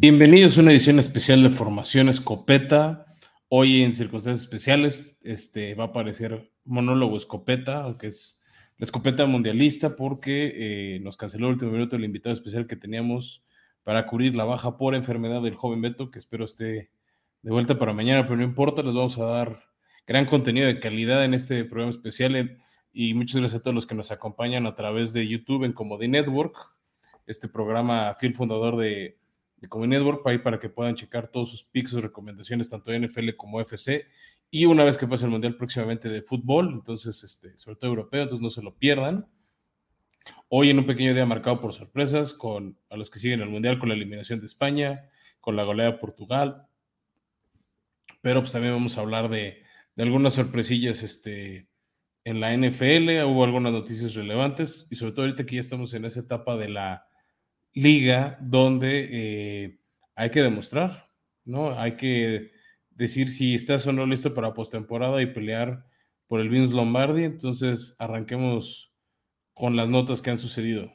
Bienvenidos a una edición especial de Formación Escopeta. Hoy en circunstancias especiales este, va a aparecer monólogo escopeta, aunque es la escopeta mundialista, porque eh, nos canceló el último minuto el invitado especial que teníamos para cubrir la baja por enfermedad del joven Beto, que espero esté de vuelta para mañana, pero no importa, les vamos a dar gran contenido de calidad en este programa especial y muchas gracias a todos los que nos acompañan a través de YouTube en Comedy Network, este programa fiel fundador de de Comedy Network para, para que puedan checar todos sus picks, sus recomendaciones, tanto de NFL como FC. Y una vez que pase el Mundial próximamente de fútbol, entonces, este, sobre todo europeo, entonces no se lo pierdan. Hoy en un pequeño día marcado por sorpresas, con a los que siguen el Mundial, con la eliminación de España, con la goleada de Portugal. Pero pues también vamos a hablar de, de algunas sorpresillas este, en la NFL. Hubo algunas noticias relevantes y sobre todo ahorita que ya estamos en esa etapa de la liga donde eh, hay que demostrar, ¿no? Hay que decir si estás o no listo para postemporada y pelear por el Vince Lombardi. Entonces, arranquemos con las notas que han sucedido.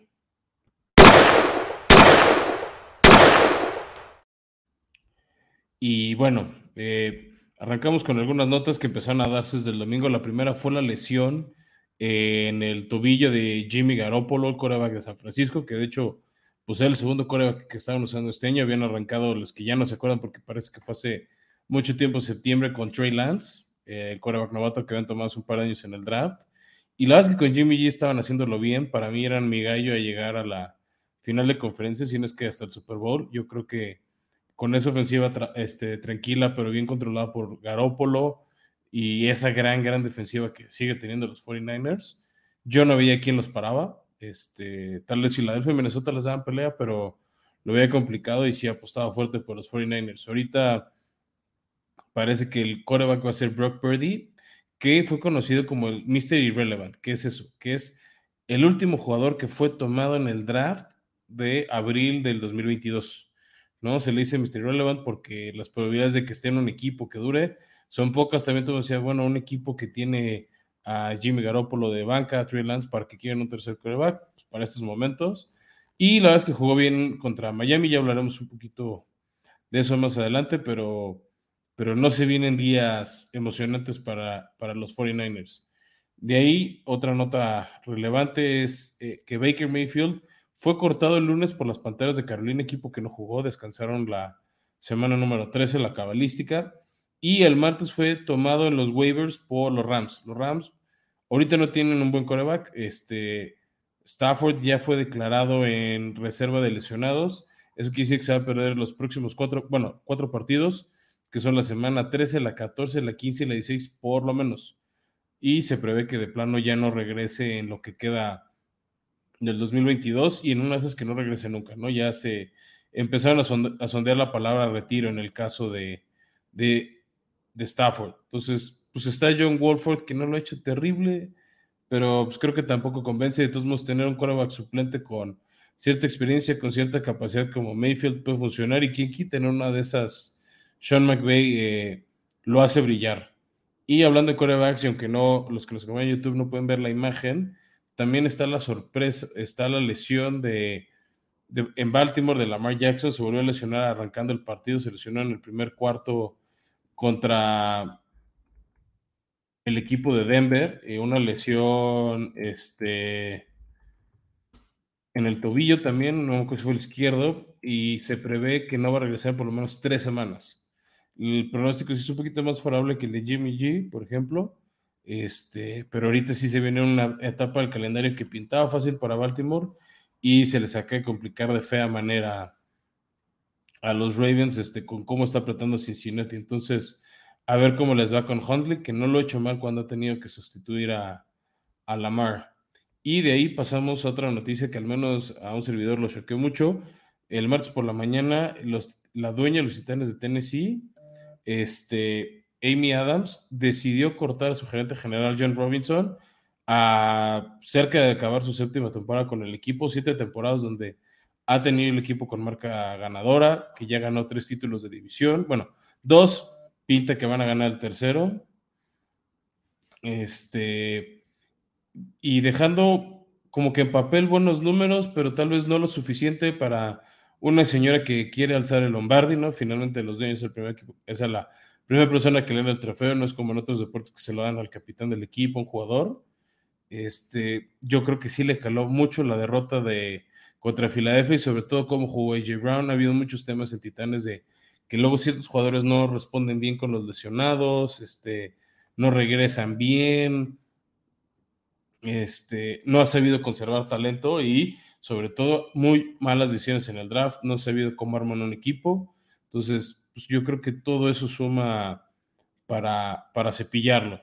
Y bueno, eh, arrancamos con algunas notas que empezaron a darse desde el domingo. La primera fue la lesión en el tobillo de Jimmy Garoppolo, el coreback de San Francisco, que de hecho pues era el segundo coreback que estaban usando este año. Habían arrancado los que ya no se acuerdan porque parece que fue hace mucho tiempo, septiembre, con Trey Lance, eh, el coreback novato que habían tomado un par de años en el draft. Y la verdad es que con Jimmy G estaban haciéndolo bien. Para mí eran mi gallo a llegar a la final de conferencia, si no es que hasta el Super Bowl. Yo creo que con esa ofensiva este, tranquila, pero bien controlada por Garópolo y esa gran, gran defensiva que sigue teniendo los 49ers, yo no veía quién los paraba. Este, tal vez Filadelfia y Minnesota les daban pelea, pero lo veía complicado y sí apostaba fuerte por los 49ers. Ahorita parece que el coreback va a ser Brock Purdy, que fue conocido como el Mr. Irrelevant. ¿Qué es eso? Que es el último jugador que fue tomado en el draft de abril del 2022. ¿no? Se le dice Mr. Irrelevant porque las probabilidades de que esté en un equipo que dure son pocas. También tú decías, bueno, un equipo que tiene a Jimmy Garoppolo de banca, a Trey Lance para que quieran un tercer quarterback pues, para estos momentos. Y la verdad es que jugó bien contra Miami, ya hablaremos un poquito de eso más adelante, pero, pero no se vienen días emocionantes para, para los 49ers. De ahí, otra nota relevante es eh, que Baker Mayfield fue cortado el lunes por las Panteras de Carolina, equipo que no jugó, descansaron la semana número 13, la cabalística. Y el martes fue tomado en los waivers por los Rams. Los Rams ahorita no tienen un buen coreback. Este, Stafford ya fue declarado en reserva de lesionados. Eso quiere decir que se va a perder los próximos cuatro, bueno, cuatro partidos, que son la semana 13, la 14, la 15 y la 16, por lo menos. Y se prevé que de plano ya no regrese en lo que queda del 2022 y en una de esas que no regrese nunca, ¿no? Ya se empezaron a, sondear la palabra retiro en el caso de, de de Stafford. Entonces, pues está John Wolford, que no lo ha hecho terrible, pero pues creo que tampoco convence. De todos modos, tener un quarterback suplente con cierta experiencia, con cierta capacidad como Mayfield puede funcionar y quien quita en una de esas, Sean McVay eh, lo hace brillar. Y hablando de quarterbacks, y aunque no, los que nos acompañan en YouTube no pueden ver la imagen, también está la sorpresa, está la lesión de, de, en Baltimore de Lamar Jackson, se volvió a lesionar arrancando el partido, se lesionó en el primer cuarto contra el equipo de Denver, eh, una lesión este, en el tobillo también, no que fue el izquierdo, y se prevé que no va a regresar por lo menos tres semanas. El pronóstico es un poquito más favorable que el de Jimmy G, por ejemplo, este, pero ahorita sí se viene una etapa del calendario que pintaba fácil para Baltimore y se les acaba de complicar de fea manera a los Ravens este, con cómo está apretando Cincinnati. Entonces, a ver cómo les va con Huntley, que no lo ha hecho mal cuando ha tenido que sustituir a, a Lamar. Y de ahí pasamos a otra noticia que al menos a un servidor lo choqueó mucho. El martes por la mañana, la dueña de los titanes de Tennessee, este, Amy Adams, decidió cortar a su gerente general John Robinson a cerca de acabar su séptima temporada con el equipo, siete temporadas donde ha tenido el equipo con marca ganadora, que ya ganó tres títulos de división. Bueno, dos, pinta que van a ganar el tercero. Este, y dejando como que en papel buenos números, pero tal vez no lo suficiente para una señora que quiere alzar el Lombardi, ¿no? Finalmente los dueños el primer equipo, es la primera persona que le da el trofeo, no es como en otros deportes que se lo dan al capitán del equipo, un jugador. Este, yo creo que sí le caló mucho la derrota de contra Filadelfia y sobre todo cómo jugó AJ Brown. Ha habido muchos temas en Titanes de que luego ciertos jugadores no responden bien con los lesionados, este, no regresan bien, este, no ha sabido conservar talento y sobre todo muy malas decisiones en el draft, no ha sabido cómo armar un equipo. Entonces, pues yo creo que todo eso suma para, para cepillarlo,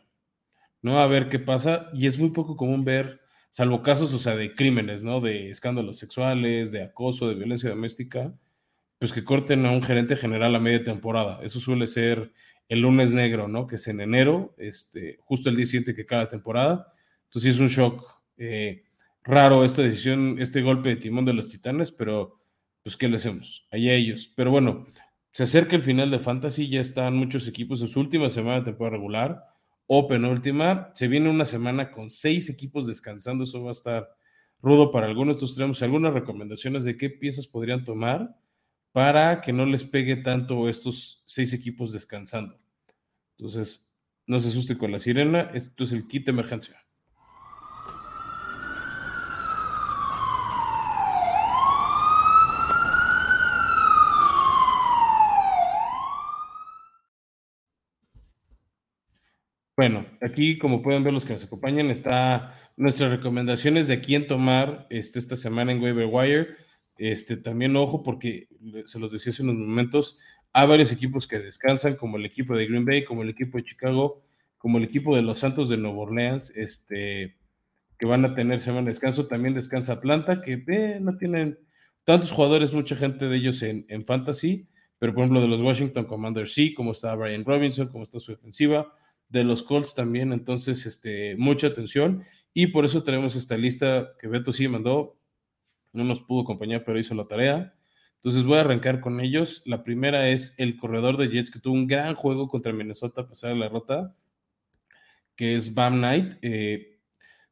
¿no? A ver qué pasa. Y es muy poco común ver, salvo casos, o sea, de crímenes, ¿no? De escándalos sexuales, de acoso, de violencia doméstica, pues que corten a un gerente general a media temporada. Eso suele ser el lunes negro, ¿no? Que es en enero, este, justo el día siguiente que cada temporada. Entonces es un shock eh, raro esta decisión, este golpe de timón de los titanes, pero pues ¿qué le hacemos? Allá ellos. Pero bueno, se acerca el final de Fantasy, ya están muchos equipos en su última semana de temporada regular o penúltima. Se viene una semana con seis equipos descansando, eso va a estar rudo para algunos. Entonces tenemos algunas recomendaciones de qué piezas podrían tomar para que no les pegue tanto estos seis equipos descansando. Entonces, no se asuste con la sirena, esto es el kit de emergencia. Bueno, aquí como pueden ver los que nos acompañan, está nuestras recomendaciones de quién tomar este, esta semana en Waiver Wire. Este, también ojo porque se los decía hace unos momentos, hay varios equipos que descansan, como el equipo de Green Bay, como el equipo de Chicago, como el equipo de los Santos de Nueva Orleans, este, que van a tener semana de descanso. También descansa Atlanta, que eh, no tienen tantos jugadores, mucha gente de ellos en, en fantasy, pero por ejemplo de los Washington Commanders sí, como está Brian Robinson, como está su defensiva de los Colts también, entonces, este, mucha atención. Y por eso tenemos esta lista que Beto sí mandó, no nos pudo acompañar, pero hizo la tarea. Entonces voy a arrancar con ellos. La primera es el corredor de Jets que tuvo un gran juego contra Minnesota a pesar de la derrota, que es Bam Knight. Eh,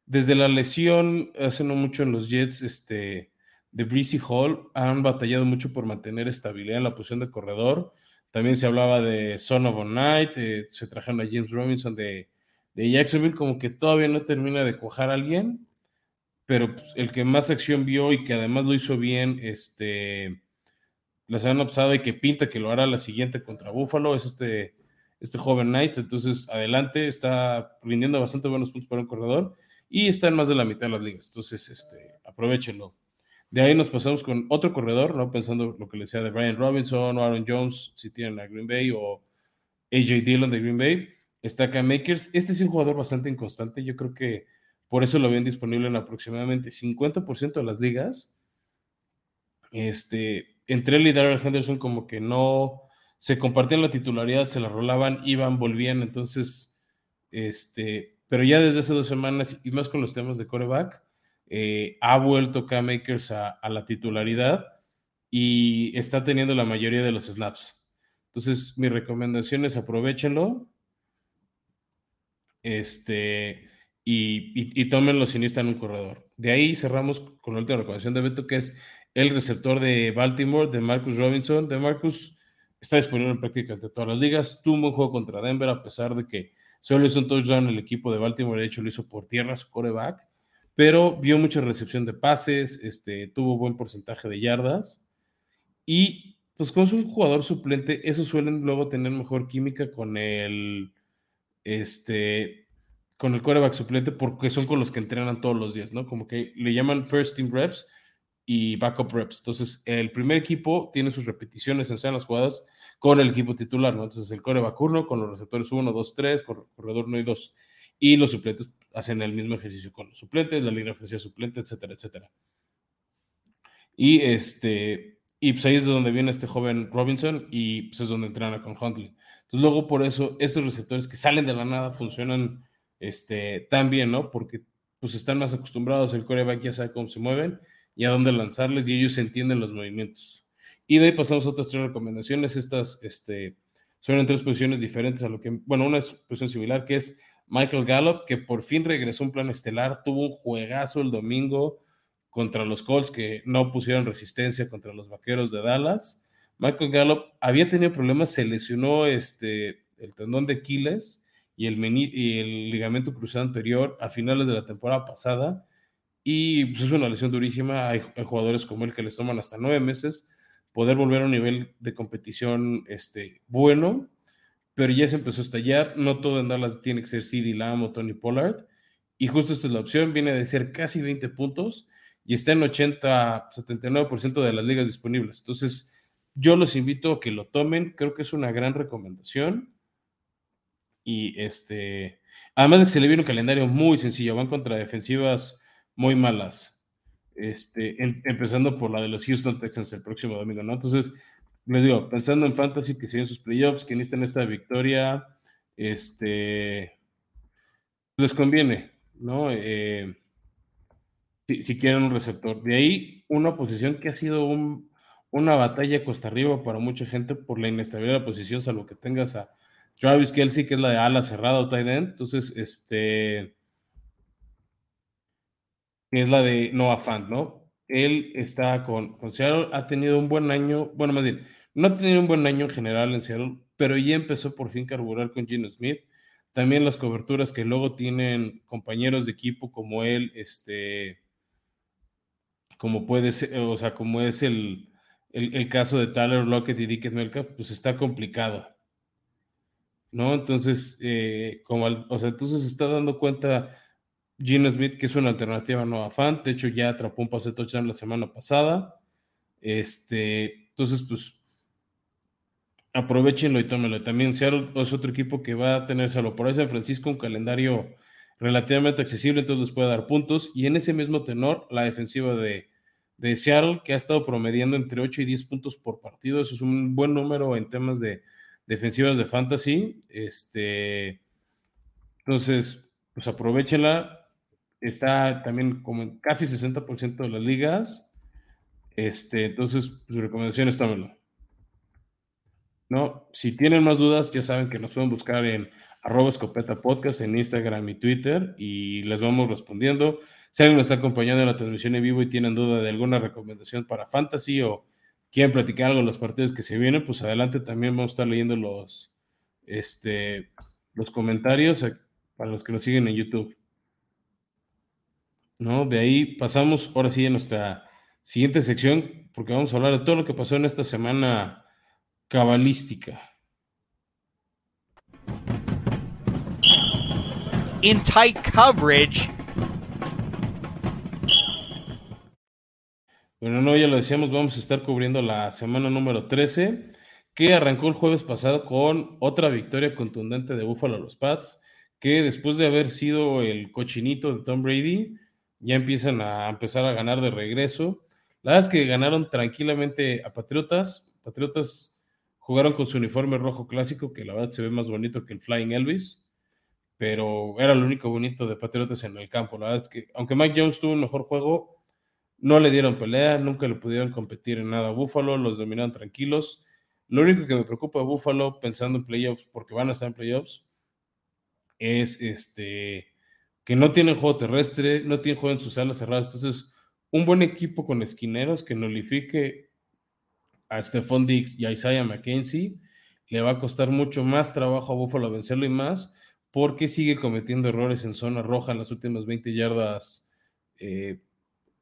desde la lesión, hace no mucho en los Jets, este, de Breezy Hall, han batallado mucho por mantener estabilidad en la posición de corredor. También se hablaba de Son of a Night, eh, se trajeron a James Robinson de, de, Jacksonville, como que todavía no termina de cuajar a alguien, pero pues, el que más acción vio y que además lo hizo bien este, la semana pasada y que pinta que lo hará la siguiente contra Buffalo es este, este joven Knight. Entonces, adelante, está rindiendo bastante buenos puntos para un corredor y está en más de la mitad de las ligas. Entonces, este, aprovechenlo. De ahí nos pasamos con otro corredor, ¿no? Pensando lo que le decía de Brian Robinson o Aaron Jones, si tienen a Green Bay, o AJ Dillon de Green Bay. Está acá Makers. Este es un jugador bastante inconstante. Yo creo que por eso lo ven disponible en aproximadamente 50% de las ligas. Este, entre él y Darrell Henderson, como que no se compartían la titularidad, se la rolaban, iban, volvían. Entonces, este, pero ya desde hace dos semanas, y más con los temas de coreback, eh, ha vuelto Cam Makers a, la titularidad y está teniendo la mayoría de los snaps. Entonces, mi recomendación es aprovechenlo este, y, y, tómenlo si necesitan un corredor. De ahí cerramos con la última recomendación de Beto, que es el receptor de Baltimore, de Marcus Robinson. De Marcus está disponible en prácticamente todas las ligas. Tuvo un juego contra Denver, a pesar de que solo hizo un touchdown el equipo de Baltimore. De hecho, lo hizo por tierra su coreback pero vio mucha recepción de pases, este, tuvo buen porcentaje de yardas y pues como es un jugador suplente, esos suelen luego tener mejor química con el, este, con el quarterback suplente porque son con los que entrenan todos los días, ¿no? Como que le llaman first team reps y backup reps. Entonces, el primer equipo tiene sus repeticiones en las jugadas con el equipo titular, ¿no? Entonces, el quarterback 1 con los receptores 1, 2, 3, corredor 1 y 2. Y los suplentes hacen el mismo ejercicio con los suplentes, la línea ofensiva suplente, etcétera, etcétera. Y este, y pues ahí es de donde viene este joven Robinson y pues es donde entrena con Huntley. Entonces luego por eso estos receptores que salen de la nada funcionan este, tan bien, ¿no? Porque pues están más acostumbrados, el coreback ya sabe cómo se mueven y a dónde lanzarles y ellos entienden los movimientos. Y de ahí pasamos a otras tres recomendaciones. Estas este, son en tres posiciones diferentes a lo que, bueno, una es posición similar que es Michael Gallup, que por fin regresó a un plan estelar, tuvo un juegazo el domingo contra los Colts que no pusieron resistencia contra los Vaqueros de Dallas. Michael Gallup había tenido problemas, se lesionó este, el tendón de Aquiles y el, y el ligamento cruzado anterior a finales de la temporada pasada. Y pues, es una lesión durísima. Hay, jugadores como él que les toman hasta nueve meses poder volver a un nivel de competición este, bueno, pero ya se empezó a estallar. No todo en Dallas tiene que ser CD Lamb o Tony Pollard. Y justo esta es la opción, viene de ser casi 20 puntos y está en 80, 79% de las ligas disponibles. Entonces, yo los invito a que lo tomen, creo que es una gran recomendación. Y este, además de que se le viene un calendario muy sencillo, van contra defensivas muy malas. Este, empezando por la de los Houston Texans el próximo domingo, ¿no? Entonces, les digo, pensando en fantasy, que siguen sus playoffs, que necesitan esta victoria, este, les conviene, ¿no? Eh, si, quieren un receptor. De ahí, una posición que ha sido una batalla cuesta arriba para mucha gente por la inestabilidad de la posición, salvo que tengas a Travis Kelsey, que es la de ala cerrada o tight end. Entonces, este. Es la de Noah Fant, ¿no? Él está con, con Seattle, ha tenido un buen año, bueno, más bien, no ha tenido un buen año en general en Seattle, pero ya empezó por fin a carburar con Gino Smith. También las coberturas que luego tienen compañeros de equipo como él, este, como puede ser, o sea, como es el, el, caso de Tyler Lockett y Dickett Metcalf, pues está complicado. ¿No? Entonces, eh, como, o sea, entonces está dando cuenta Gino Smith que es una alternativa no a fan. De hecho, ya atrapó un pase touchdown la semana pasada. Este, entonces, pues aprovechenlo y tómenlo. También Seattle es otro equipo que va a tener salvo por ahí San Francisco un calendario relativamente accesible, entonces les puede dar puntos. Y en ese mismo tenor, la defensiva de, de Seattle, que ha estado promediando entre 8 y 10 puntos por partido. Eso es un buen número en temas de defensivas de fantasy. Este, entonces, pues aprovechenla. Está también como en casi 60% de las ligas. Este, entonces, su recomendación es tómenlo. ¿No? Si tienen más dudas, ya saben que nos pueden buscar en arroba escopeta podcast en Instagram y Twitter y les vamos respondiendo. Si alguien nos está acompañando en la transmisión en vivo y tienen duda de alguna recomendación para fantasy o quieren platicar algo de los partidos que se vienen, pues adelante también vamos a estar leyendo los, este, los comentarios para los que nos siguen en YouTube. ¿No? De ahí pasamos ahora sí a nuestra siguiente sección, porque vamos a hablar de todo lo que pasó en esta semana cabalística. In tight coverage. Bueno, no, ya lo decíamos, vamos a estar cubriendo la semana número 13, que arrancó el jueves pasado con otra victoria contundente de Buffalo a los Pats, que después de haber sido el cochinito de Tom Brady, ya empiezan a empezar a ganar de regreso. La verdad es que ganaron tranquilamente a Patriotas. Patriotas jugaron con su uniforme rojo clásico, que la verdad se ve más bonito que el Flying Elvis, pero era lo único bonito de Patriotas en el campo. La verdad es que, aunque Mike Jones tuvo un mejor juego, no le dieron pelea, nunca le pudieron competir en nada a Buffalo, los dominaron tranquilos. Lo único que me preocupa a Buffalo, pensando en playoffs, porque van a estar en playoffs, es este que no tienen juego terrestre, no tienen juego en sus alas cerradas. Entonces, un buen equipo con esquineros que nulifique a Stephon Diggs y a Isaiah McKenzie le va a costar mucho más trabajo a Buffalo vencerlo y más porque sigue cometiendo errores en zona roja en las últimas 20 yardas eh,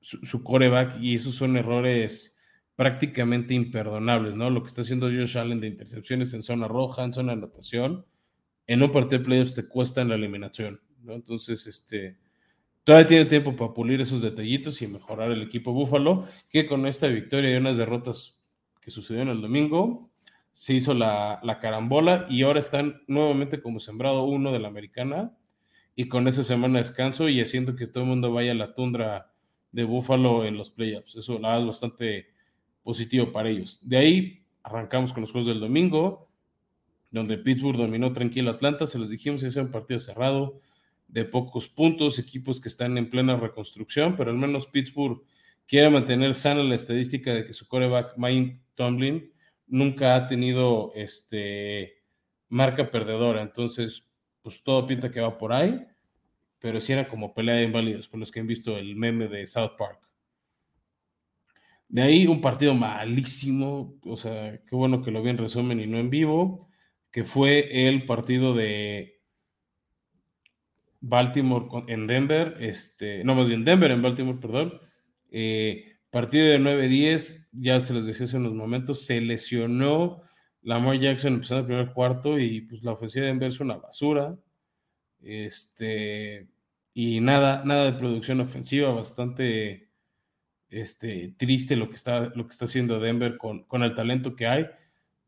su, coreback y esos son errores prácticamente imperdonables, ¿no? Lo que está haciendo Josh Allen de intercepciones en zona roja, en zona de anotación, en un partido de playoffs te cuesta en la eliminación, ¿no? Entonces, este, todavía tiene tiempo para pulir esos detallitos y mejorar el equipo Búfalo, que con esta victoria y unas derrotas que sucedieron el domingo, se hizo la, la carambola y ahora están nuevamente como sembrado uno de la americana y con esa semana de descanso y haciendo que todo el mundo vaya a la tundra de Buffalo en los playoffs. Eso la es bastante positivo para ellos. De ahí arrancamos con los juegos del domingo, donde Pittsburgh dominó tranquilo a Atlanta. Se los dijimos, es un partido cerrado, de pocos puntos, equipos que están en plena reconstrucción, pero al menos Pittsburgh quiere mantener sana la estadística de que su coreback, Mike Tomlin, nunca ha tenido este, marca perdedora. Entonces, pues todo pinta que va por ahí pero sí era como pelea de inválidos, por los que han visto el meme de South Park. De ahí un partido malísimo, o sea, qué bueno que lo vi en resumen y no en vivo, que fue el partido de Baltimore en Denver, este, no más bien Denver en Baltimore, perdón. Eh, partido de 9-10, ya se les decía hace unos momentos, se lesionó Lamar Jackson empezando el primer cuarto y pues la ofensiva de Denver es una basura. Este, y nada, nada de producción ofensiva, bastante este, triste lo que, está, lo que está haciendo Denver con, con el talento que hay.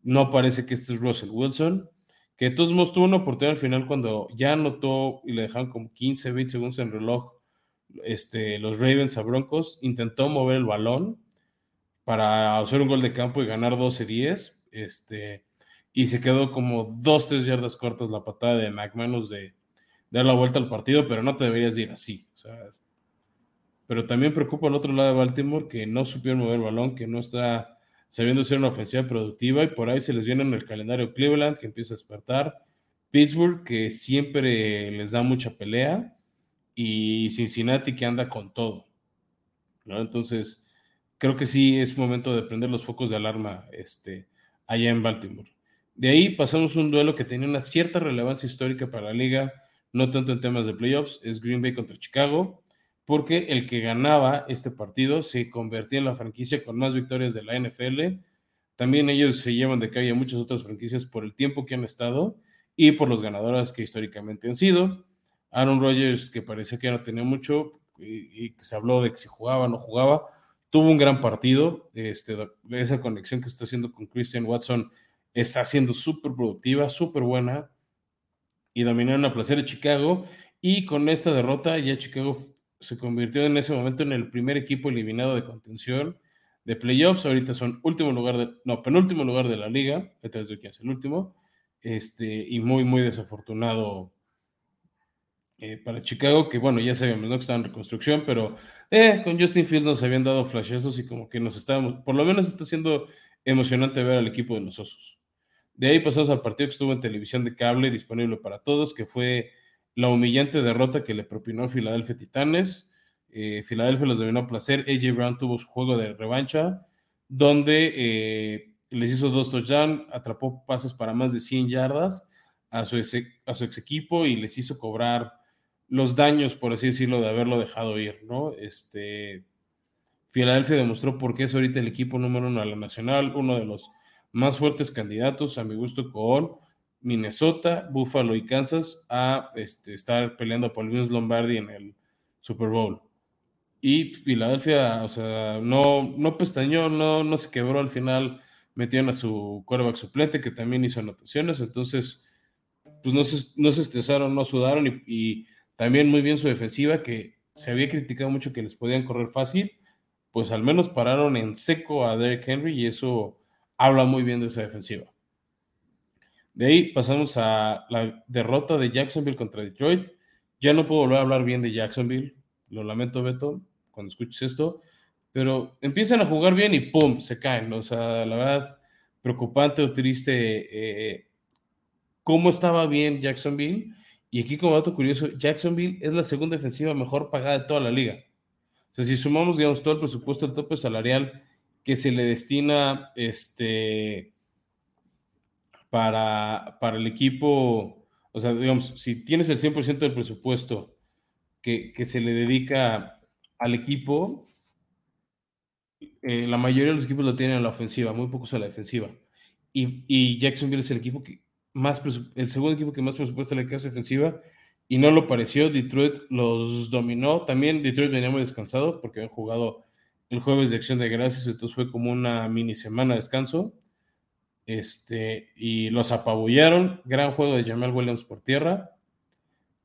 No parece que este es Russell Wilson, que de todos tuvo una oportunidad al final cuando ya anotó y le dejaron como 15, 20 segundos en reloj este, los Ravens a Broncos, intentó mover el balón para hacer un gol de campo y ganar 12-10, este, y se quedó como 2-3 yardas cortas la patada de McManus de, dar la vuelta al partido, pero no te deberías ir así. pero también preocupa al otro lado de Baltimore que no supieron mover el balón, que no está sabiendo ser una ofensiva productiva y por ahí se les viene en el calendario Cleveland que empieza a despertar, Pittsburgh que siempre les da mucha pelea y Cincinnati que anda con todo. Entonces, creo que sí es momento de prender los focos de alarma este, allá en Baltimore. De ahí pasamos un duelo que tenía una cierta relevancia histórica para la liga, no tanto en temas de playoffs, es Green Bay contra Chicago, porque el que ganaba este partido se convertía en la franquicia con más victorias de la NFL. También ellos se llevan de calle a muchas otras franquicias por el tiempo que han estado y por los ganadores que históricamente han sido. Aaron Rodgers, que parecía que no tenía mucho y, que se habló de que si jugaba o no jugaba, tuvo un gran partido. Este, esa conexión que está haciendo con Christian Watson está siendo súper productiva, súper buena y dominaron a placer a Chicago. Y con esta derrota ya Chicago se convirtió en ese momento en el primer equipo eliminado de contención de playoffs. Ahorita son último lugar, de, no, penúltimo lugar de la liga. Este es el último. Este, y muy, muy desafortunado eh, para Chicago, que bueno, ya sabíamos ¿no? que estaba en reconstrucción, pero eh, con Justin Fields nos habían dado flashazos y como que nos estábamos, por lo menos está siendo emocionante ver al equipo de los Osos. De ahí pasamos al partido que estuvo en televisión de cable disponible para todos, que fue la humillante derrota que le propinó Filadelfia Titanes. Eh, Filadelfia los dominó a placer. AJ Brown tuvo su juego de revancha, donde eh, les hizo dos touchdowns, atrapó pases para más de 100 yardas a su, ex, a equipo y les hizo cobrar los daños, por así decirlo, de haberlo dejado ir, ¿no? Este, Filadelfia demostró por qué es ahorita el equipo número uno a la nacional, uno de los más fuertes candidatos, a mi gusto, con Minnesota, Buffalo y Kansas a este, estar peleando por Vince Lombardi en el Super Bowl. Y Filadelfia, o sea, no, no pestañó, no, no se quebró al final, metieron a su quarterback suplente que también hizo anotaciones, entonces, pues no se, no se estresaron, no sudaron y, y también muy bien su defensiva, que se había criticado mucho que les podían correr fácil, pues al menos pararon en seco a Derek Henry y eso habla muy bien de esa defensiva. De ahí pasamos a la derrota de Jacksonville contra Detroit. Ya no puedo volver a hablar bien de Jacksonville. Lo lamento, Beto, cuando escuches esto. Pero empiezan a jugar bien y ¡pum! se caen. O sea, la verdad, preocupante o triste eh, cómo estaba bien Jacksonville. Y aquí, como dato curioso, Jacksonville es la segunda defensiva mejor pagada de toda la liga. O sea, si sumamos, digamos, todo el presupuesto, el tope salarial que se le destina este, para, para el equipo, o sea, digamos, si tienes el 100% del presupuesto que, se le dedica al equipo, eh, la mayoría de los equipos lo tienen en la ofensiva, muy pocos a la defensiva. Y, y Jacksonville es el equipo que más, el segundo equipo que más presupuesto le a su ofensiva, y no lo pareció. Detroit los dominó. También Detroit venía muy descansado porque habían jugado el jueves de acción de gracias, entonces fue como una mini semana de descanso. Este, y los apabullaron. Gran juego de Jamal Williams por tierra.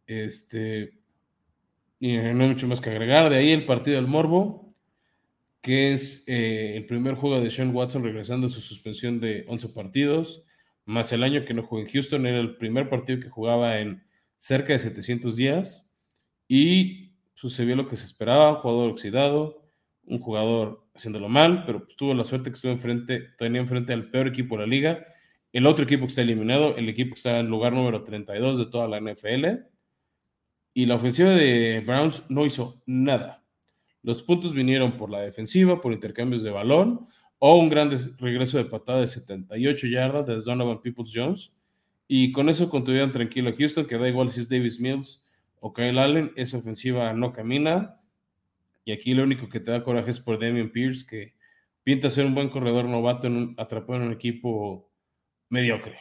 Este, y no hay mucho más que agregar. De ahí el partido del Morbo, que es eh, el primer juego de Sean Watson regresando a su suspensión de 11 partidos, más el año que no jugó en Houston. Era el primer partido que jugaba en cerca de 700 días. Y sucedió lo que se esperaba: jugador oxidado un jugador haciéndolo mal, pero pues, tuvo la suerte que estuvo enfrente, tenía enfrente al peor equipo de la liga. El otro equipo que está eliminado, el equipo que está en lugar número 32 de toda la NFL. Y la ofensiva de Browns no hizo nada. Los puntos vinieron por la defensiva, por intercambios de balón o un gran regreso de patada de 78 yardas de Donovan Peoples Jones. Y con eso contuvieron tranquilo a Houston, que da igual si es Davis Mills o Kyle Allen, esa ofensiva no camina. Y aquí lo único que te da coraje es por Damian Pierce, que pinta ser un buen corredor novato en un, atrapado en un equipo mediocre.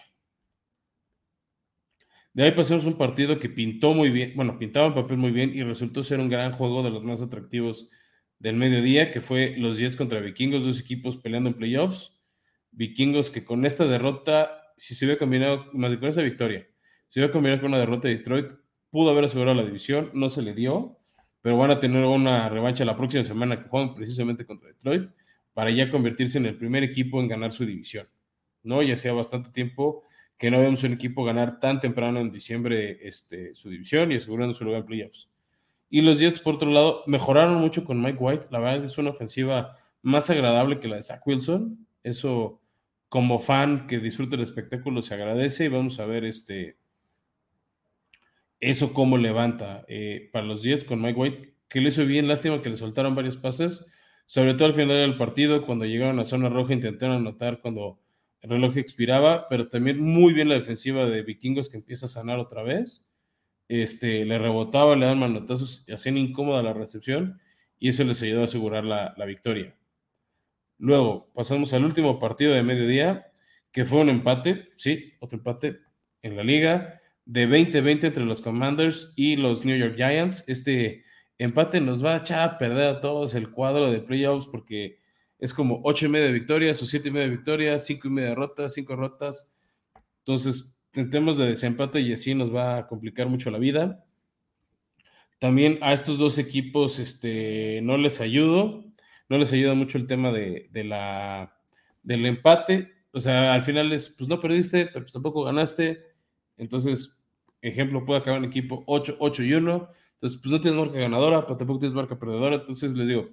De ahí pasamos un partido que pintó muy bien, bueno, pintaba en papel muy bien y resultó ser un gran juego de los más atractivos del mediodía, que fue los Jets contra Vikingos, dos equipos peleando en playoffs. Vikingos que con esta derrota, si se hubiera combinado, más de con esa victoria, si hubiera combinado con una derrota de Detroit, pudo haber asegurado la división, no se le dio, pero van a tener una revancha la próxima semana que juegan precisamente contra Detroit para ya convertirse en el primer equipo en ganar su división. ¿no? Ya sea bastante tiempo que no vemos un equipo ganar tan temprano en diciembre este, su división y asegurando su lugar en playoffs. Y los Jets, por otro lado, mejoraron mucho con Mike White. La verdad es una ofensiva más agradable que la de Zach Wilson. Eso, como fan que disfruta el espectáculo, se agradece y vamos a ver este, eso cómo levanta eh, para los Jets con Mike White, que le hizo bien. Lástima que le soltaron varios pases, sobre todo al final del partido, cuando llegaron a zona roja, intentaron anotar cuando el reloj expiraba, pero también muy bien la defensiva de Vikingos que empieza a sanar otra vez. Este, le rebotaba, le dan manotazos, hacían incómoda la recepción y eso les ayudó a asegurar la, la victoria. Luego pasamos al último partido de mediodía, que fue un empate, sí, otro empate en la liga, de 20-20 entre los Commanders y los New York Giants. Este empate nos va a echar a perder a todos el cuadro de playoffs porque es como ocho y media de victorias o siete y media de victorias, cinco y media de rotas, cinco rotas. Entonces, tentemos de desempate y así nos va a complicar mucho la vida. También a estos dos equipos este, no les ayudo, no les ayuda mucho el tema de, la, del empate. O sea, al final es, pues no perdiste, pero pues tampoco ganaste. Entonces, ejemplo, puede acabar un equipo 8, 8 y 1. Entonces, pues no tienes marca ganadora, pero tampoco tienes marca perdedora. Entonces, les digo,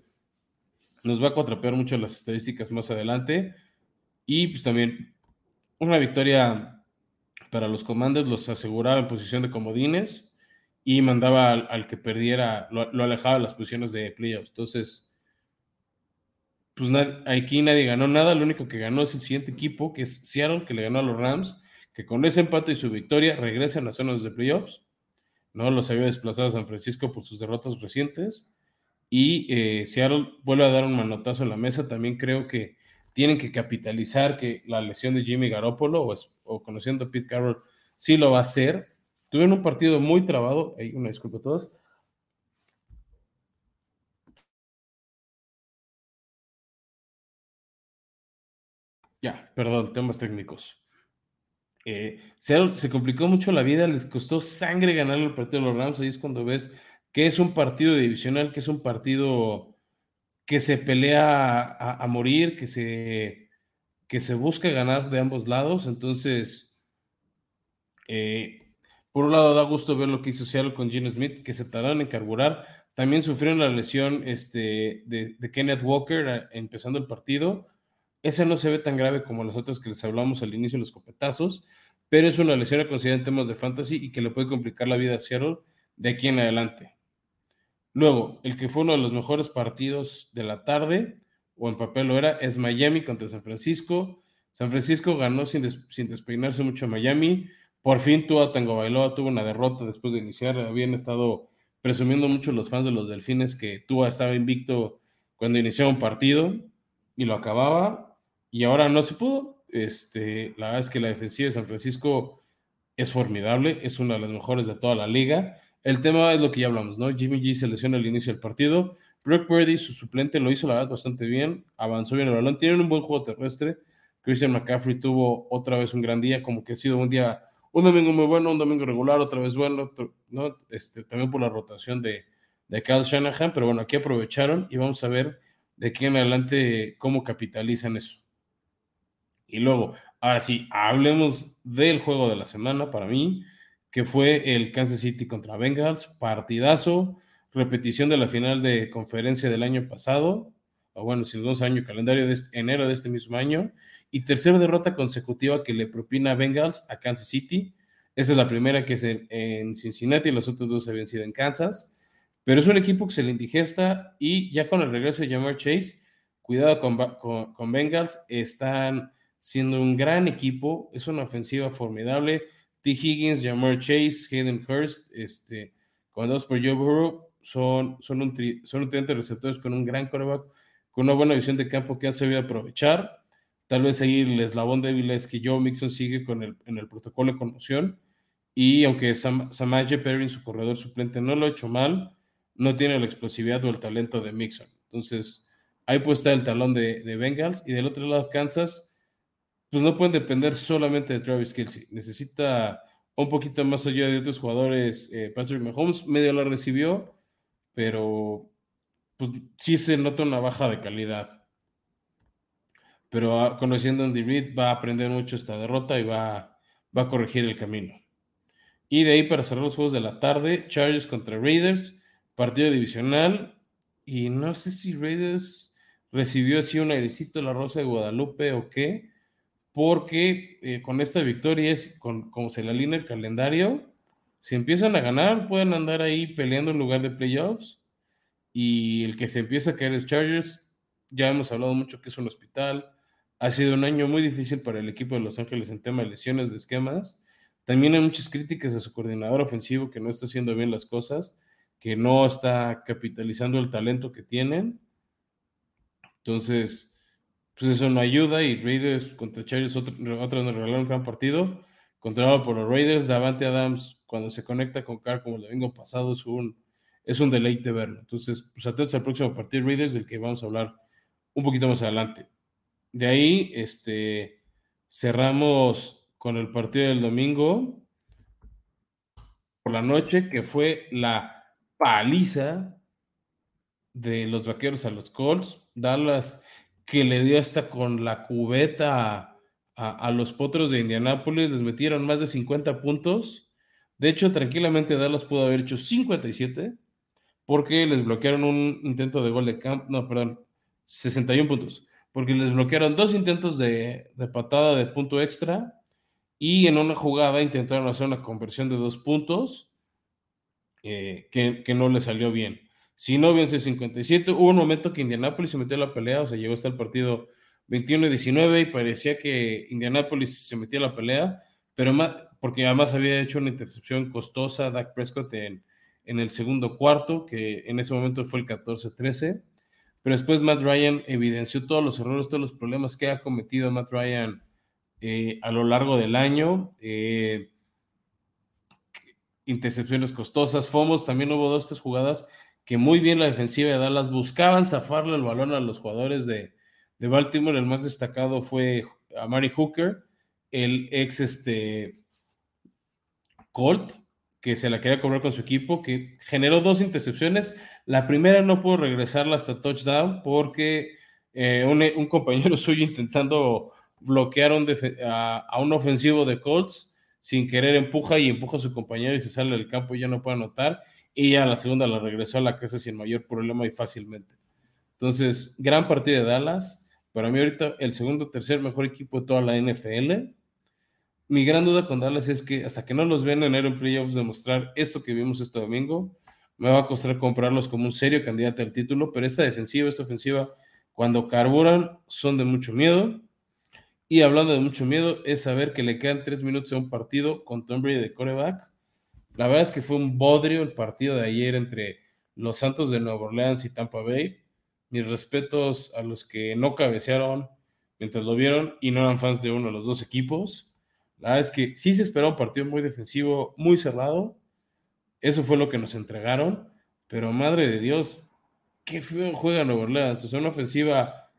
nos va a cuatrapear mucho las estadísticas más adelante. Y pues también una victoria para los comandos los aseguraba en posición de comodines y mandaba al, que perdiera, lo, alejaba de las posiciones de playoffs. Entonces, pues aquí nadie ganó nada. Lo único que ganó es el siguiente equipo, que es Seattle, que le ganó a los Rams, que con ese empate y su victoria regresan a las zonas de playoffs. No los había desplazado a San Francisco por sus derrotas recientes y eh, Seattle vuelve a dar un manotazo en la mesa. También creo que tienen que capitalizar que la lesión de Jimmy Garoppolo o, conociendo a Pete Carroll sí lo va a hacer. Tuvieron un partido muy trabado. Hay una disculpa a todos. Ya, perdón, temas técnicos. Eh, se complicó mucho la vida, les costó sangre ganar el partido de los Rams. Ahí es cuando ves que es un partido divisional, que es un partido que se pelea a, morir, que se, que se busca ganar de ambos lados. Entonces, eh, por un lado da gusto ver lo que hizo Seattle con Gene Smith, que se tardaron en carburar. También sufrieron la lesión este, de, Kenneth Walker eh, empezando el partido. Esa no se ve tan grave como las otras que les hablamos al inicio de los copetazos, pero es una lesión a considerar en temas de fantasy y que le puede complicar la vida a Seattle de aquí en adelante. Luego, el que fue uno de los mejores partidos de la tarde, o en papel lo era, es Miami contra San Francisco. San Francisco ganó sin, sin despeinarse mucho a Miami. Por fin Tua Tango Bailoa tuvo una derrota después de iniciar. Habían estado presumiendo mucho los fans de los Delfines que Tua estaba invicto cuando iniciaba un partido y lo acababa. Y ahora no se pudo. Este, la verdad es que la defensiva de San Francisco es formidable, es una de las mejores de toda la liga. El tema es lo que ya hablamos, ¿no? Jimmy G se lesionó al inicio del partido. Brock Purdy, su suplente, lo hizo la verdad bastante bien, avanzó bien el balón, tienen un buen juego terrestre. Christian McCaffrey tuvo otra vez un gran día, como que ha sido un día, un domingo muy bueno, un domingo regular, otra vez bueno, ¿no? Este, también por la rotación de, de Kyle Shanahan, pero bueno, aquí aprovecharon y vamos a ver de aquí en adelante cómo capitalizan eso. Y luego, ahora sí, hablemos del juego de la semana para mí que fue el Kansas City contra Bengals, partidazo, repetición de la final de conferencia del año pasado, o bueno, si nos año calendario de este, enero de este mismo año, y tercera derrota consecutiva que le propina Bengals a Kansas City. Esa es la primera que es en, Cincinnati, los otros dos habían sido en Kansas. Pero es un equipo que se le indigesta y ya con el regreso de Jamar Chase, cuidado con, con, Bengals, están siendo un gran equipo, es una ofensiva formidable. T. Higgins, Jamar Chase, Hayden Hurst, este, dos por Joe Burrow, son, son, un son un de receptores con un gran coreback, con una buena visión de campo que han sabido aprovechar. Tal vez ahí el eslabón débil es que Joe Mixon sigue con el, en el protocolo de conmoción. Y aunque Sam, Samaje Perry, su corredor suplente, no lo ha hecho mal, no tiene la explosividad o el talento de Mixon. Entonces, ahí puede estar el talón de, de Bengals. Y del otro lado, Kansas, pues no pueden depender solamente de Travis Kelsey. Necesita un poquito más allá de otros jugadores. Eh, Patrick Mahomes medio la recibió, pero pues sí se nota una baja de calidad. Pero ah, conociendo a Andy Reid va a aprender mucho esta derrota y va, va a corregir el camino. Y de ahí para cerrar los juegos de la tarde, Chargers contra Raiders, partido divisional. Y no sé si Raiders recibió así un airecito la Rosa de Guadalupe o qué, porque eh, con esta victoria, es, como se le alinea el calendario, si empiezan a ganar, pueden andar ahí peleando en lugar de playoffs. Y el que se empieza a caer es Chargers. Ya hemos hablado mucho que es un hospital. Ha sido un año muy difícil para el equipo de Los Ángeles en tema de lesiones de esquemas. También hay muchas críticas a su coordinador ofensivo que no está haciendo bien las cosas, que no está capitalizando el talento que tienen. Entonces, pues eso no ayuda y Raiders contra Chargers otra otro nos regalaron un gran partido, controlado por los Raiders, Davante Adams cuando se conecta con Carr como el domingo pasado es un, es un deleite verlo. Entonces, pues atentos al próximo partido Raiders del que vamos a hablar un poquito más adelante. De ahí, este, cerramos con el partido del domingo por la noche, que fue la paliza de los vaqueros a los Colts. Dallas que le dio hasta con la cubeta a, los potros de Indianápolis, les metieron más de 50 puntos. De hecho, tranquilamente Dallas pudo haber hecho 57 porque les bloquearon un intento de gol de campo, no, perdón, 61 puntos, porque les bloquearon dos intentos de, patada de punto extra y en una jugada intentaron hacer una conversión de dos puntos eh, que, que no le salió bien. Si no, bien 57. Hubo un momento que Indianápolis se metió a la pelea, o sea, llegó hasta el partido 21-19 y parecía que Indianápolis se metía a la pelea, pero más, porque además había hecho una intercepción costosa a Dak Prescott en, en el segundo cuarto, que en ese momento fue el 14-13. Pero después Matt Ryan evidenció todos los errores, todos los problemas que ha cometido Matt Ryan eh, a lo largo del año. Eh, intercepciones costosas, fomos, también hubo dos, tres jugadas que muy bien la defensiva de Dallas buscaban zafarle el balón a los jugadores de, Baltimore. El más destacado fue Amari Hooker, el ex este, Colt, que se la quería cobrar con su equipo, que generó dos intercepciones. La primera no pudo regresarla hasta touchdown porque eh, un, compañero suyo intentando bloquear a, a, un ofensivo de Colts, sin querer empuja y empuja a su compañero y se sale del campo y ya no puede anotar y ya la segunda la regresó a la casa sin mayor problema y fácilmente. Entonces, gran partido de Dallas. Para mí ahorita el segundo tercer mejor equipo de toda la NFL. Mi gran duda con Dallas es que hasta que no los vean en en playoffs demostrar esto que vimos este domingo, me va a costar comprarlos como un serio candidato al título, pero esta defensiva, esta ofensiva, cuando carburan, son de mucho miedo. Y hablando de mucho miedo, es saber que le quedan tres minutos a un partido con Tom Brady de coreback la verdad es que fue un bodrio el partido de ayer entre los Santos de Nueva Orleans y Tampa Bay. Mis respetos a los que no cabecearon mientras lo vieron y no eran fans de uno de los dos equipos. La verdad es que sí se esperaba un partido muy defensivo, muy cerrado. Eso fue lo que nos entregaron. Pero madre de Dios, qué feo juega Nueva Orleans. O sea, una ofensiva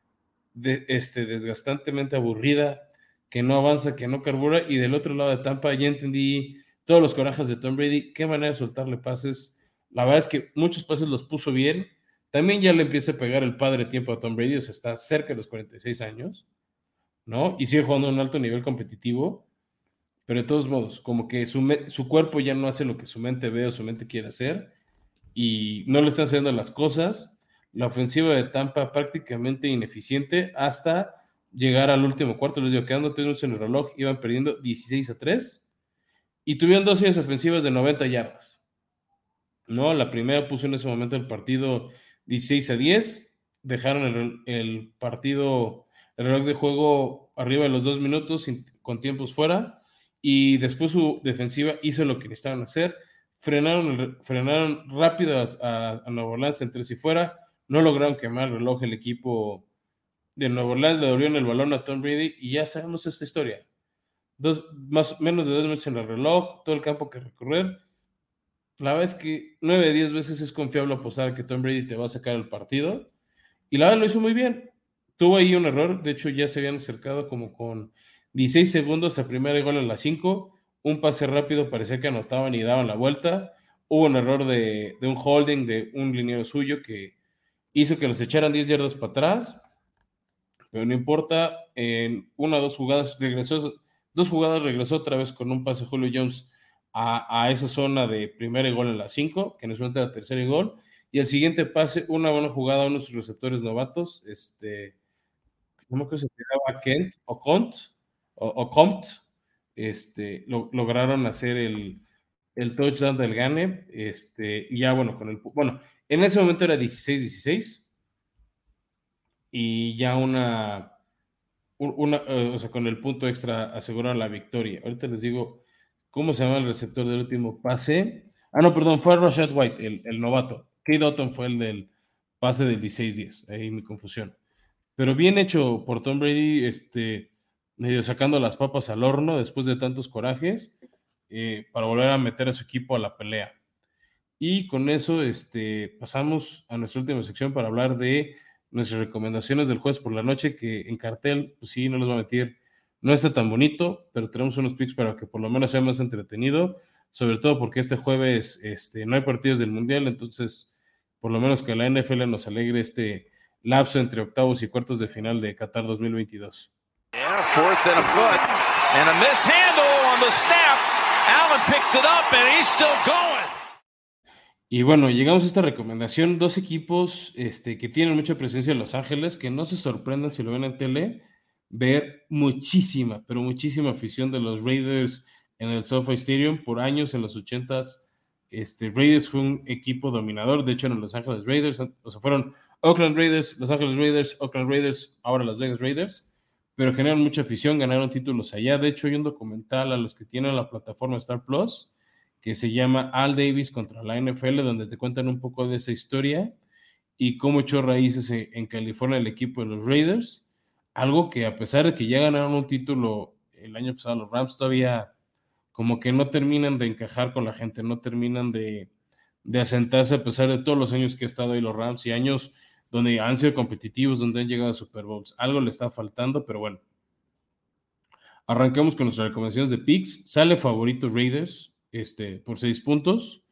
este, desgastantemente aburrida, que no avanza, que no carbura. Y del otro lado de Tampa ya entendí todos los corajes de Tom Brady, qué manera de soltarle pases. La verdad es que muchos pases los puso bien. También ya le empieza a pegar el padre tiempo a Tom Brady, o sea, está cerca de los 46 años, ¿no? Y sigue jugando a un alto nivel competitivo, pero de todos modos, como que su, su cuerpo ya no hace lo que su mente ve o su mente quiere hacer y no le están haciendo las cosas. La ofensiva de Tampa prácticamente ineficiente hasta llegar al último cuarto. Les digo, quedando minutos en el reloj, iban perdiendo 16 a 3 y tuvieron dos series ofensivas de 90 yardas. No, la primera puso en ese momento el partido 16 a 10. Dejaron el, partido, el reloj de juego arriba de los dos minutos con tiempos fuera. Y después su defensiva hizo lo que necesitaban hacer. Frenaron, frenaron rápido a, a, Nueva Orleans entre sí fuera. No lograron quemar el reloj el equipo de Nueva Orleans. Le en el balón a Tom Brady y ya sabemos esta historia. Dos, más, menos de dos minutos en el reloj, todo el campo que recorrer la verdad es que 9 de 10 veces es confiable apostar que Tom Brady te va a sacar el partido. Y la verdad lo hizo muy bien. Tuvo ahí un error. De hecho, ya se habían acercado como con 16 segundos a primera gol en la 5. Un pase rápido parecía que anotaban y daban la vuelta. Hubo un error de, un holding de un liniero suyo que hizo que los echaran 10 yardas para atrás. Pero no importa. En una o dos jugadas regresó. Dos jugadas regresó otra vez con un pase Julio Jones a, esa zona de primera y gol en la 5, que nos mete la tercera y gol. Y el siguiente pase, una buena jugada a uno de sus receptores novatos, este, no me se llamaba Kent o Cont, o, Compt, este, lograron hacer el, el touchdown del Gane, este, y ya bueno, con el, bueno, en ese momento era 16-16, y ya una, una, o sea, con el punto extra aseguraron la victoria. Ahorita les digo ¿Cómo se llama el receptor del último pase? Ah, no, perdón, fue Rashad White, el, el novato. Kate Dotton fue el del pase del 16-10. Ahí mi confusión. Pero bien hecho por Tom Brady, este, medio sacando las papas al horno después de tantos corajes, eh, para volver a meter a su equipo a la pelea. Y con eso este, pasamos a nuestra última sección para hablar de nuestras recomendaciones del jueves por la noche, que en cartel, pues sí, no les voy a meter no está tan bonito, pero tenemos unos picks para que por lo menos sea más entretenido, sobre todo porque este jueves este, no hay partidos del Mundial, entonces por lo menos que la NFL nos alegre este lapso entre octavos y cuartos de final de Qatar 2022. Y bueno, llegamos a esta recomendación, dos equipos este, que tienen mucha presencia en Los Ángeles, que no se sorprendan si lo ven en tele, ver muchísima, pero muchísima afición de los Raiders en el SoFi Stadium. Por años, en los 80s, este, Raiders fue un equipo dominador. De hecho, en Los Ángeles Raiders, o sea, fueron Oakland Raiders, Los Ángeles Raiders, Oakland Raiders, ahora Las Vegas Raiders. Pero generan mucha afición, ganaron títulos allá. De hecho, hay un documental a los que tienen la plataforma Star Plus que se llama Al Davis contra la NFL, donde te cuentan un poco de esa historia y cómo echó raíces en California el equipo de los Raiders algo que a pesar de que ya ganaron un título el año pasado, los Rams todavía como que no terminan de encajar con la gente, no terminan de, asentarse a pesar de todos los años que ha estado ahí los Rams y años donde han sido competitivos, donde han llegado a Super Bowls. Algo le está faltando, pero bueno. Arrancamos con nuestras recomendaciones de picks. Sale favorito Raiders este, por seis puntos.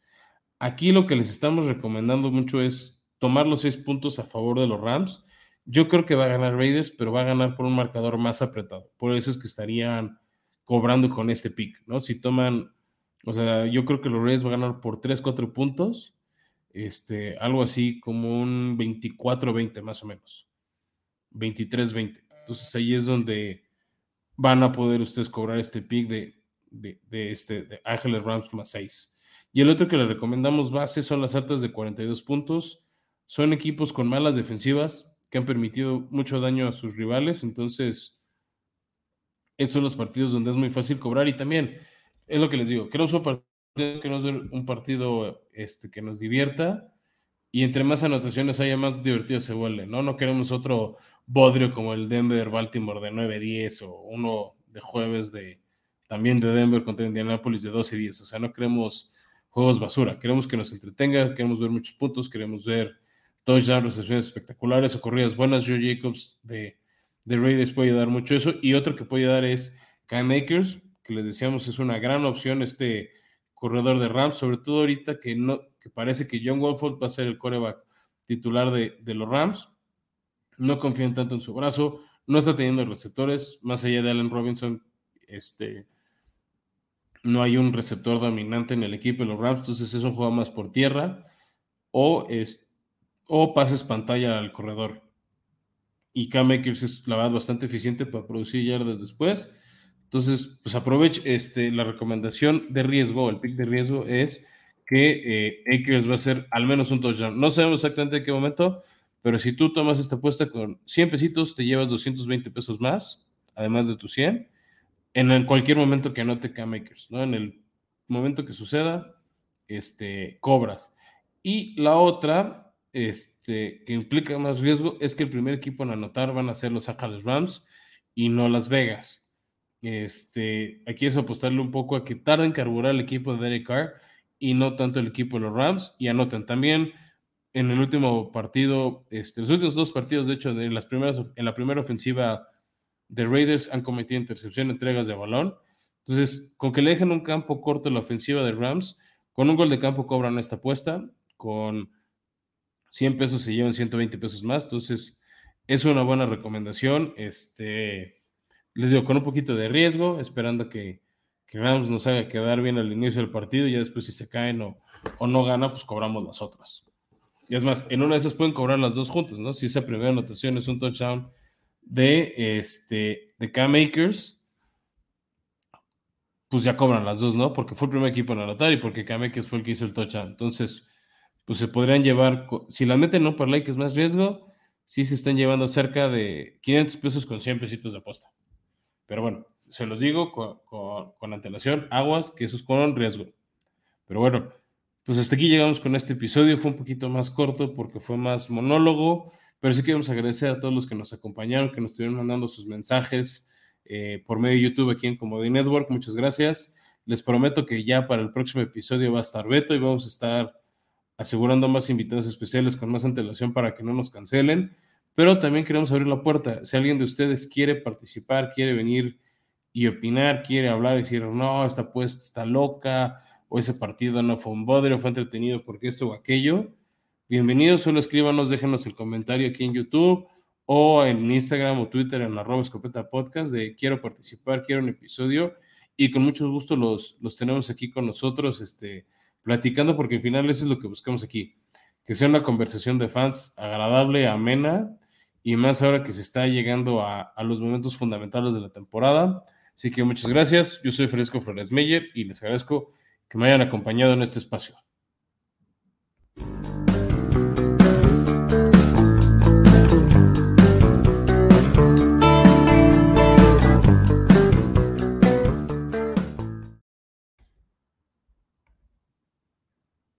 Aquí lo que les estamos recomendando mucho es tomar los seis puntos a favor de los Rams yo creo que va a ganar Raiders, pero va a ganar por un marcador más apretado. Por eso es que estarían cobrando con este pick, ¿no? Si toman, o sea, yo creo que los Raiders van a ganar por 3, 4 puntos, este, algo así como un 24-20 más o menos. 23-20. Entonces ahí es donde van a poder ustedes cobrar este pick de, de, este, de Ángeles Rams más 6. Y el otro que le recomendamos base son las altas de 42 puntos. Son equipos con malas defensivas, que han permitido mucho daño a sus rivales. Entonces, esos son los partidos donde es muy fácil cobrar. Y también, es lo que les digo, queremos un partido, queremos un partido este, que nos divierta. Y entre más anotaciones haya, más divertido se vuelve, ¿no? No queremos otro bodrio como el Denver-Baltimore de 9-10 o uno de jueves de también de Denver contra Indianapolis de 12-10. O sea, no queremos juegos basura. Queremos que nos entretenga, queremos ver muchos puntos, queremos ver touchdown, recepciones espectaculares o corridas buenas. Joe Jacobs de, de Raiders puede dar mucho eso. Y otro que puede dar es Cam Makers, que les decíamos es una gran opción este corredor de Rams, sobre todo ahorita que, no, que parece que John Wolford va a ser el coreback titular de, de los Rams. No confían tanto en su brazo, no está teniendo receptores, más allá de Allen Robinson, este, no hay un receptor dominante en el equipo de los Rams, entonces es un juego más por tierra o es, o pases pantalla al corredor. Y Cam Akers es la verdad bastante eficiente para producir yardas después. Entonces, pues aproveche este, la recomendación de riesgo, el pick de riesgo es que eh, Akers va a ser al menos un touchdown. No sabemos exactamente en qué momento, pero si tú tomas esta apuesta con 100 pesitos, te llevas 220 pesos más, además de tus 100, en cualquier momento que anote Cam Akers, ¿no? En el momento que suceda, este, cobras. Y la otra, este, que implica más riesgo, es que el primer equipo en anotar van a ser los Ángeles Rams y no Las Vegas. Este, aquí es apostarle un poco a que tarden en carburar el equipo de Derek Carr y no tanto el equipo de los Rams. Y anoten también en el último partido, este, los últimos dos partidos, de hecho, de las primeras, en la primera ofensiva de Raiders han cometido intercepción, entregas de balón. Entonces, con que le dejen un campo corto la ofensiva de Rams, con un gol de campo cobran esta apuesta, con 100 pesos se llevan 120 pesos más. Entonces, es una buena recomendación. Este, les digo, con un poquito de riesgo, esperando que, que Rams nos haga quedar bien al inicio del partido y ya después si se caen o, o no gana, pues cobramos las otras. Y es más, en una de esas pueden cobrar las dos juntas, ¿no? Si esa primera anotación es un touchdown de, este, de Cam Akers, pues ya cobran las dos, ¿no? Porque fue el primer equipo en anotar y porque Cam Akers fue el que hizo el touchdown. Entonces, pues se podrían llevar, si la meten en un parlay que es más riesgo, sí se están llevando cerca de 500 pesos con 100 pesitos de apuesta. Pero bueno, se los digo con, con antelación, aguas, que eso es con riesgo. Pero bueno, pues hasta aquí llegamos con este episodio. Fue un poquito más corto porque fue más monólogo, pero sí queremos agradecer a todos los que nos acompañaron, que nos estuvieron mandando sus mensajes eh, por medio de YouTube aquí en Comedy Network. Muchas gracias. Les prometo que ya para el próximo episodio va a estar Beto y vamos a estar asegurando más invitados especiales con más antelación para que no nos cancelen. Pero también queremos abrir la puerta. Si alguien de ustedes quiere participar, quiere venir y opinar, quiere hablar y decir, no, esta apuesta está loca, o ese partido no fue un bodrio, fue entretenido porque esto o aquello. Bienvenidos, solo escríbanos, déjenos el comentario aquí en YouTube o en Instagram o Twitter en arroba escopeta podcast de quiero participar, quiero un episodio y con mucho gusto los, los tenemos aquí con nosotros este, platicando porque al final eso es lo que buscamos aquí, que sea una conversación de fans agradable, amena y más ahora que se está llegando a, a los momentos fundamentales de la temporada. Así que muchas gracias, yo soy Fresco Flores Meyer y les agradezco que me hayan acompañado en este espacio.